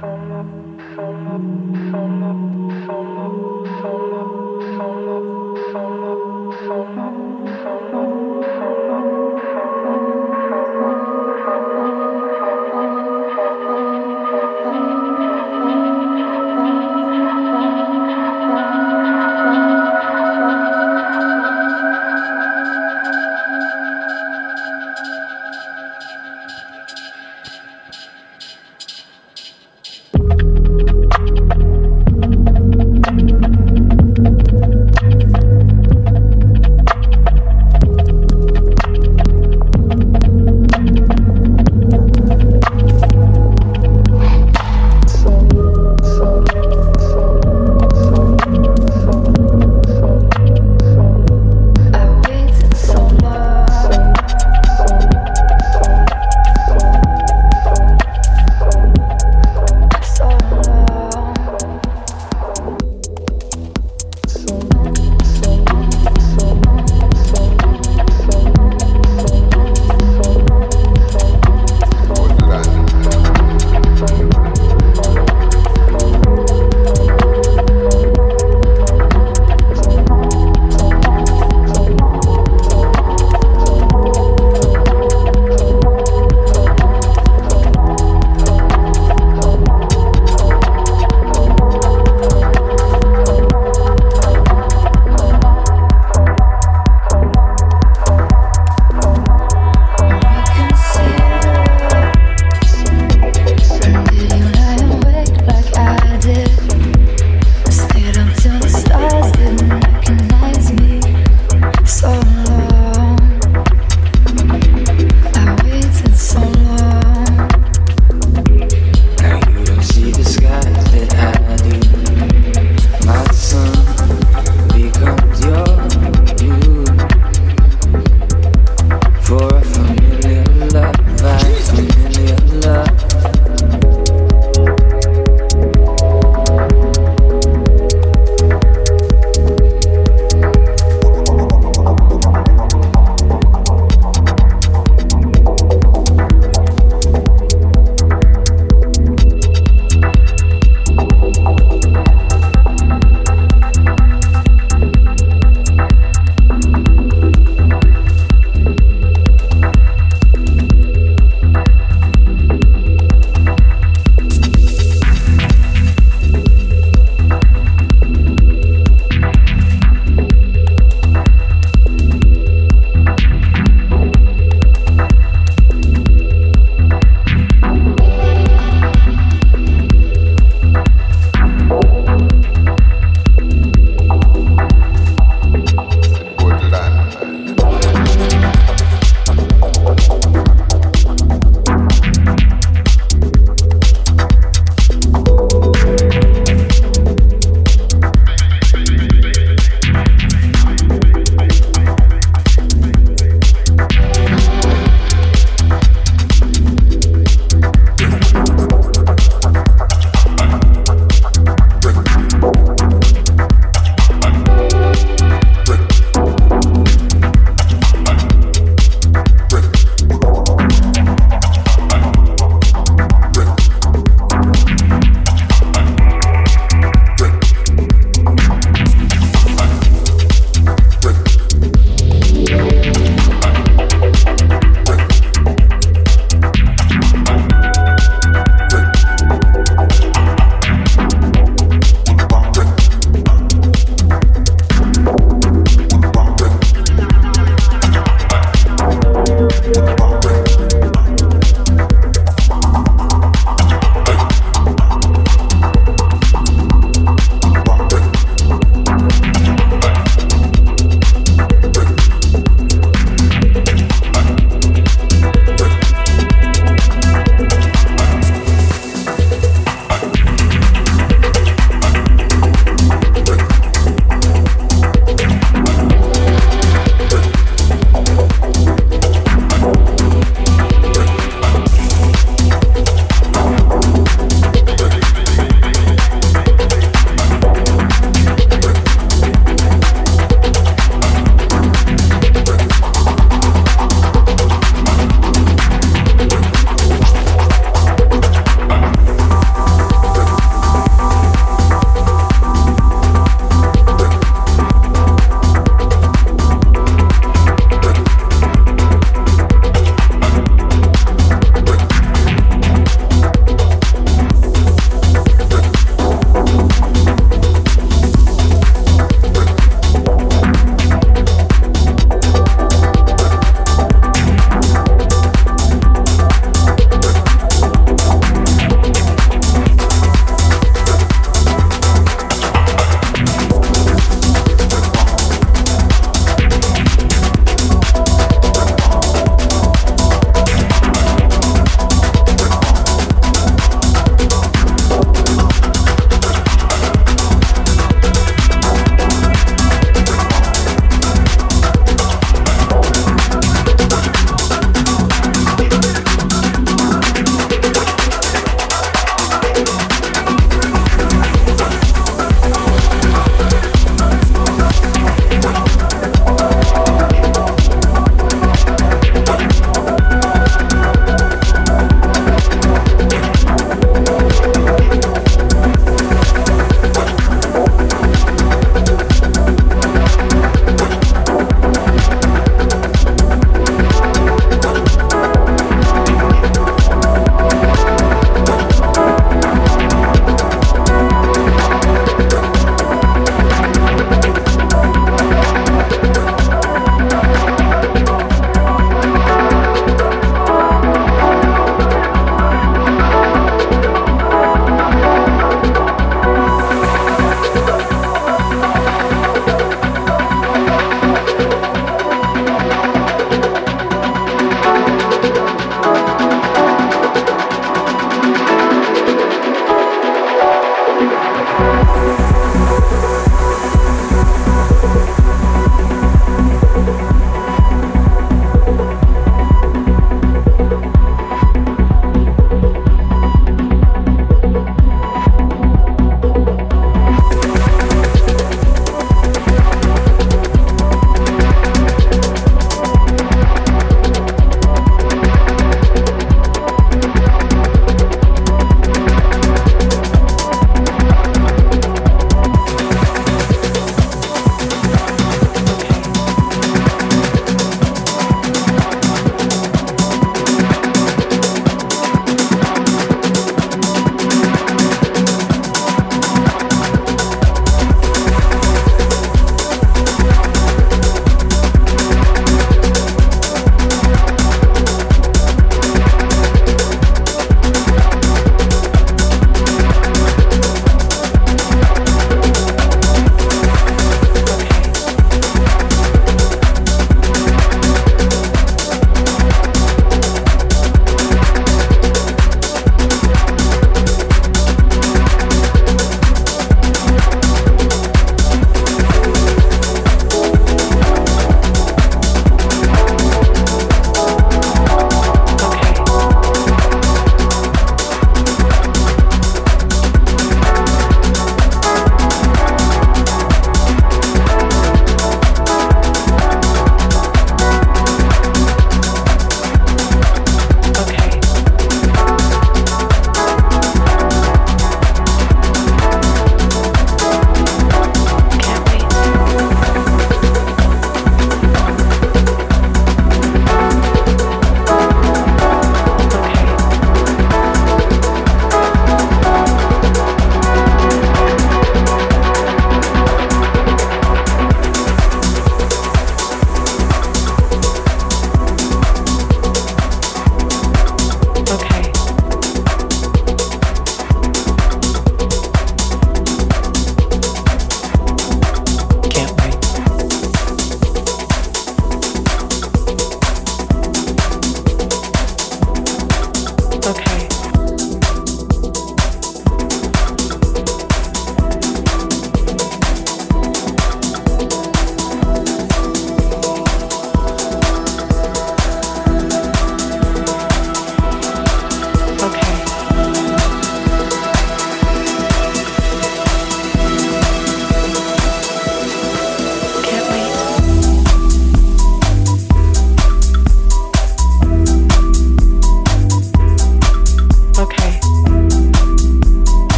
Summer, summer.